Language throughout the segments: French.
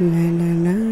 Moi,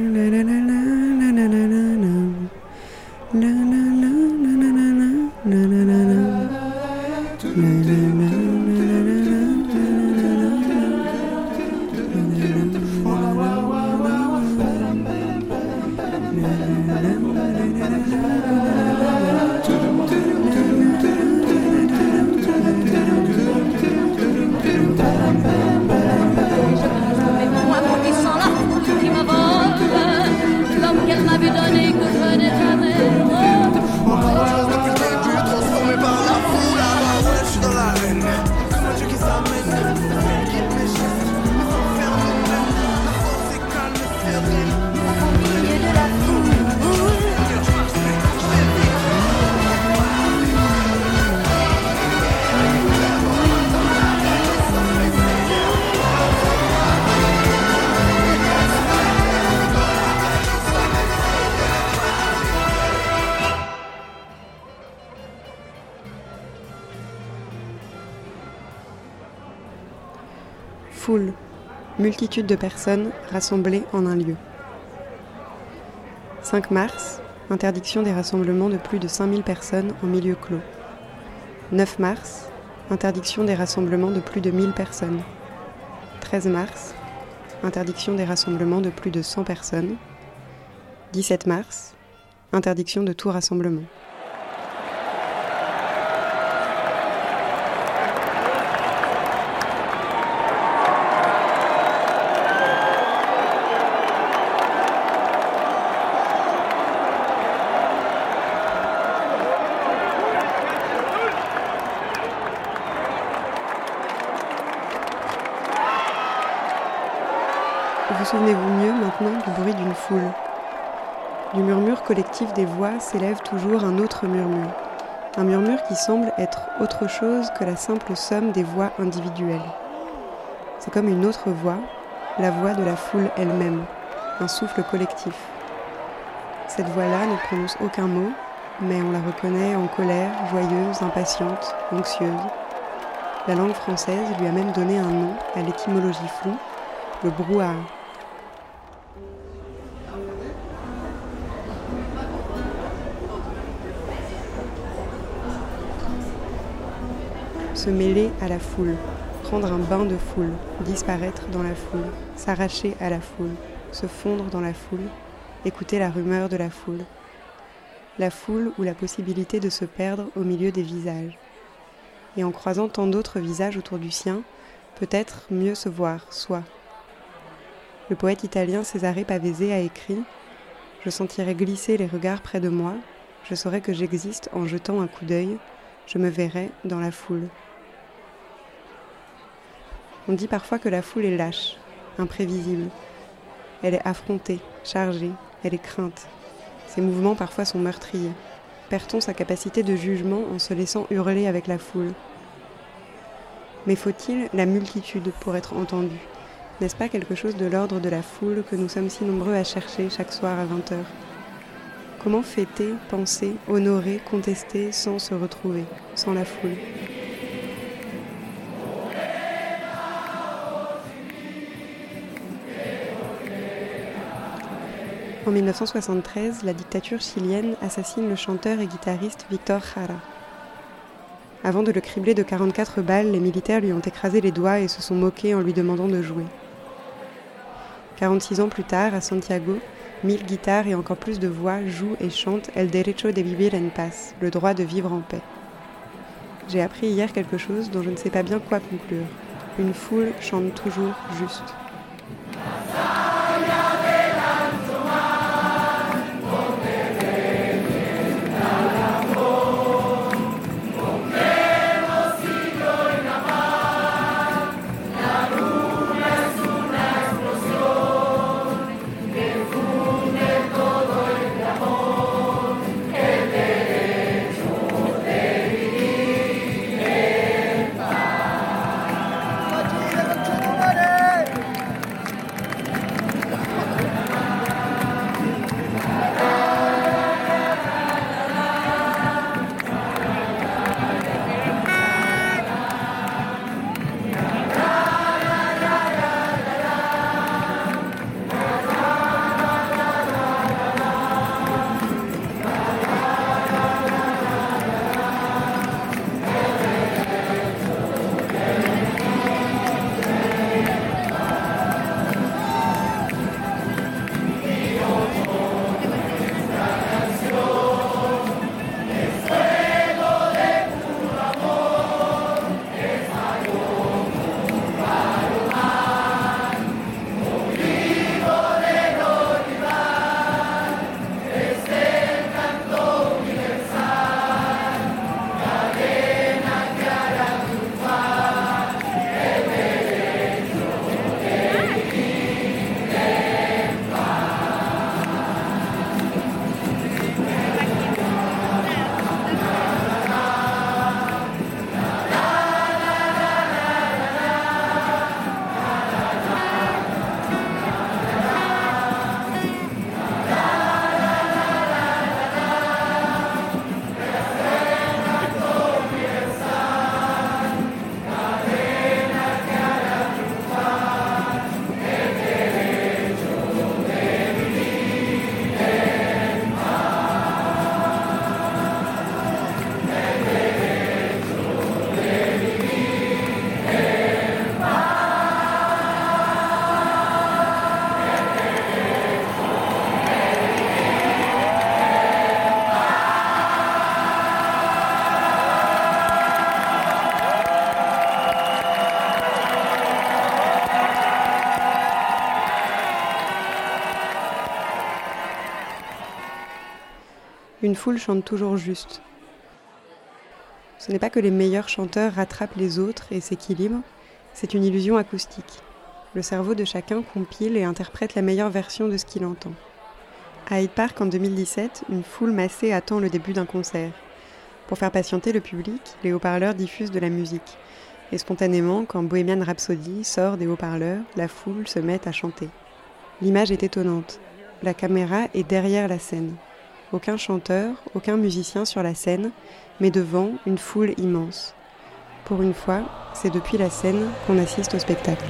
Foule, multitude de personnes rassemblées en un lieu. 5 mars, interdiction des rassemblements de plus de 5000 personnes en milieu clos. 9 mars, interdiction des rassemblements de plus de 1000 personnes. 13 mars, interdiction des rassemblements de plus de 100 personnes. 17 mars, interdiction de tout rassemblement. Vous souvenez-vous mieux maintenant du bruit d'une foule Du murmure collectif des voix s'élève toujours un autre murmure. Un murmure qui semble être autre chose que la simple somme des voix individuelles. C'est comme une autre voix, la voix de la foule elle-même, un souffle collectif. Cette voix-là ne prononce aucun mot, mais on la reconnaît en colère, joyeuse, impatiente, anxieuse. La langue française lui a même donné un nom à l'étymologie floue, le brouhaha. Se mêler à la foule, prendre un bain de foule, disparaître dans la foule, s'arracher à la foule, se fondre dans la foule, écouter la rumeur de la foule. La foule ou la possibilité de se perdre au milieu des visages. Et en croisant tant d'autres visages autour du sien, peut-être mieux se voir, soi. Le poète italien Cesare Pavese a écrit Je sentirai glisser les regards près de moi, je saurai que j'existe en jetant un coup d'œil, je me verrai dans la foule. On dit parfois que la foule est lâche, imprévisible. Elle est affrontée, chargée, elle est crainte. Ses mouvements parfois sont meurtriers. Perd-on sa capacité de jugement en se laissant hurler avec la foule? Mais faut-il la multitude pour être entendu N'est-ce pas quelque chose de l'ordre de la foule que nous sommes si nombreux à chercher chaque soir à 20h Comment fêter, penser, honorer, contester sans se retrouver, sans la foule? En 1973, la dictature chilienne assassine le chanteur et guitariste Victor Jara. Avant de le cribler de 44 balles, les militaires lui ont écrasé les doigts et se sont moqués en lui demandant de jouer. 46 ans plus tard, à Santiago, mille guitares et encore plus de voix jouent et chantent El derecho de vivir en paz, le droit de vivre en paix. J'ai appris hier quelque chose dont je ne sais pas bien quoi conclure. Une foule chante toujours juste. Une foule chante toujours juste. Ce n'est pas que les meilleurs chanteurs rattrapent les autres et s'équilibrent, c'est une illusion acoustique. Le cerveau de chacun compile et interprète la meilleure version de ce qu'il entend. À Hyde Park en 2017, une foule massée attend le début d'un concert. Pour faire patienter le public, les haut-parleurs diffusent de la musique. Et spontanément, quand Bohemian Rhapsody sort des haut-parleurs, la foule se met à chanter. L'image est étonnante. La caméra est derrière la scène. Aucun chanteur, aucun musicien sur la scène, mais devant une foule immense. Pour une fois, c'est depuis la scène qu'on assiste au spectacle.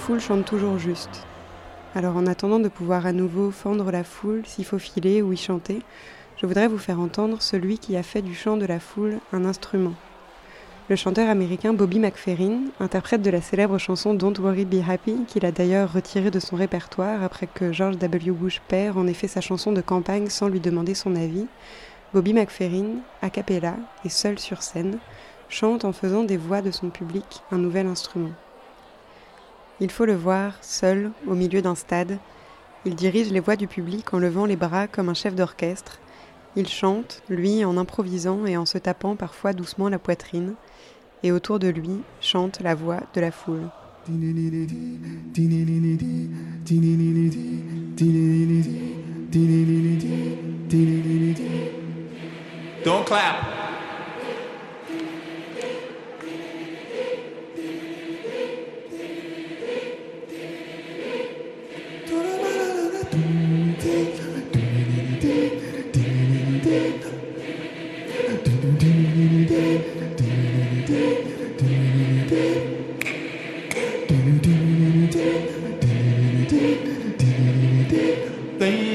Foule chante toujours juste. Alors en attendant de pouvoir à nouveau fendre la foule, s'y faufiler ou y chanter, je voudrais vous faire entendre celui qui a fait du chant de la foule un instrument. Le chanteur américain Bobby McFerrin, interprète de la célèbre chanson Don't Worry Be Happy, qu'il a d'ailleurs retirée de son répertoire après que George W. Bush père en fait sa chanson de campagne sans lui demander son avis, Bobby McFerrin, a cappella et seul sur scène, chante en faisant des voix de son public un nouvel instrument. Il faut le voir, seul, au milieu d'un stade. Il dirige les voix du public en levant les bras comme un chef d'orchestre. Il chante, lui, en improvisant et en se tapant parfois doucement la poitrine. Et autour de lui chante la voix de la foule. Don't clap.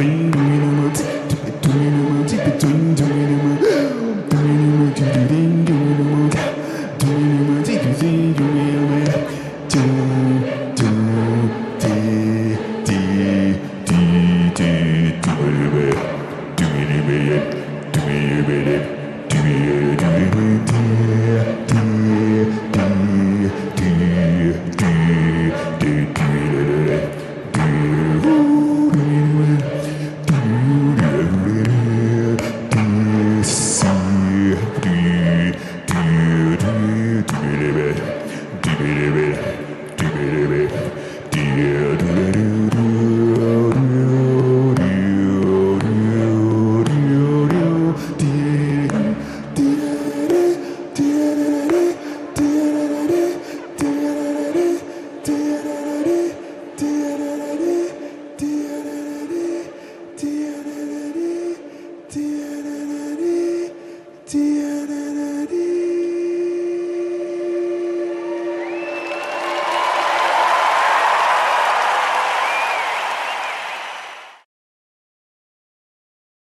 Boom.